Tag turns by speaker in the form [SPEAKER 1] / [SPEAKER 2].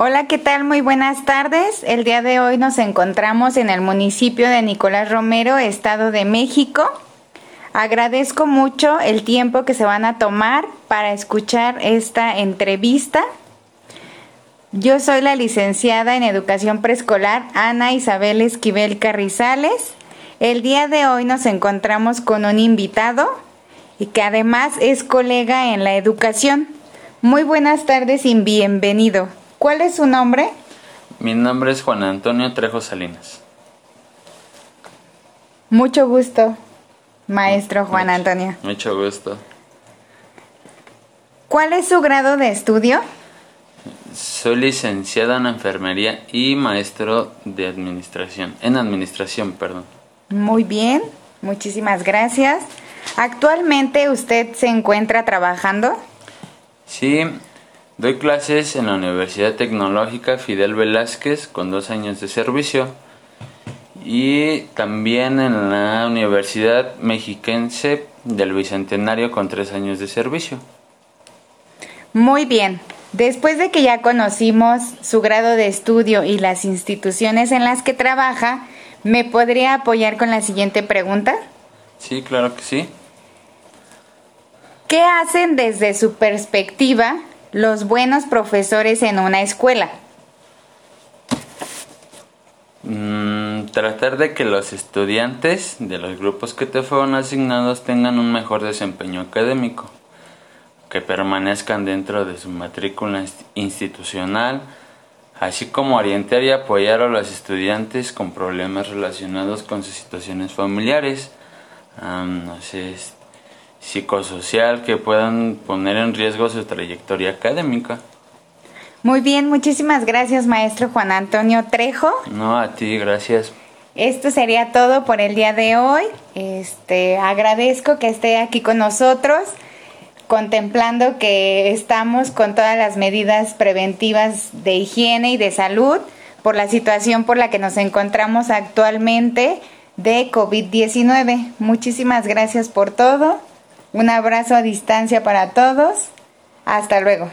[SPEAKER 1] Hola, ¿qué tal? Muy buenas tardes. El día de hoy nos encontramos en el municipio de Nicolás Romero, Estado de México. Agradezco mucho el tiempo que se van a tomar para escuchar esta entrevista. Yo soy la licenciada en Educación Preescolar Ana Isabel Esquivel Carrizales. El día de hoy nos encontramos con un invitado y que además es colega en la educación. Muy buenas tardes y bienvenido. ¿Cuál es su nombre?
[SPEAKER 2] Mi nombre es Juan Antonio Trejo Salinas.
[SPEAKER 1] Mucho gusto, maestro Juan Antonio.
[SPEAKER 2] Mucho gusto.
[SPEAKER 1] ¿Cuál es su grado de estudio?
[SPEAKER 2] Soy licenciada en enfermería y maestro de administración, en administración, perdón.
[SPEAKER 1] Muy bien, muchísimas gracias. ¿Actualmente usted se encuentra trabajando?
[SPEAKER 2] Sí, doy clases en la Universidad Tecnológica Fidel Velázquez con dos años de servicio y también en la Universidad Mexiquense del Bicentenario con tres años de servicio.
[SPEAKER 1] Muy bien. Después de que ya conocimos su grado de estudio y las instituciones en las que trabaja, ¿me podría apoyar con la siguiente pregunta?
[SPEAKER 2] Sí, claro que sí.
[SPEAKER 1] ¿Qué hacen desde su perspectiva los buenos profesores en una escuela?
[SPEAKER 2] Mm, tratar de que los estudiantes de los grupos que te fueron asignados tengan un mejor desempeño académico, que permanezcan dentro de su matrícula institucional, así como orientar y apoyar a los estudiantes con problemas relacionados con sus situaciones familiares, no sé, psicosocial, que puedan poner en riesgo su trayectoria académica.
[SPEAKER 1] Muy bien, muchísimas gracias maestro Juan Antonio Trejo.
[SPEAKER 2] No, a ti, gracias.
[SPEAKER 1] Esto sería todo por el día de hoy. Este, agradezco que esté aquí con nosotros, contemplando que estamos con todas las medidas preventivas de higiene y de salud por la situación por la que nos encontramos actualmente de COVID-19. Muchísimas gracias por todo. Un abrazo a distancia para todos. Hasta luego.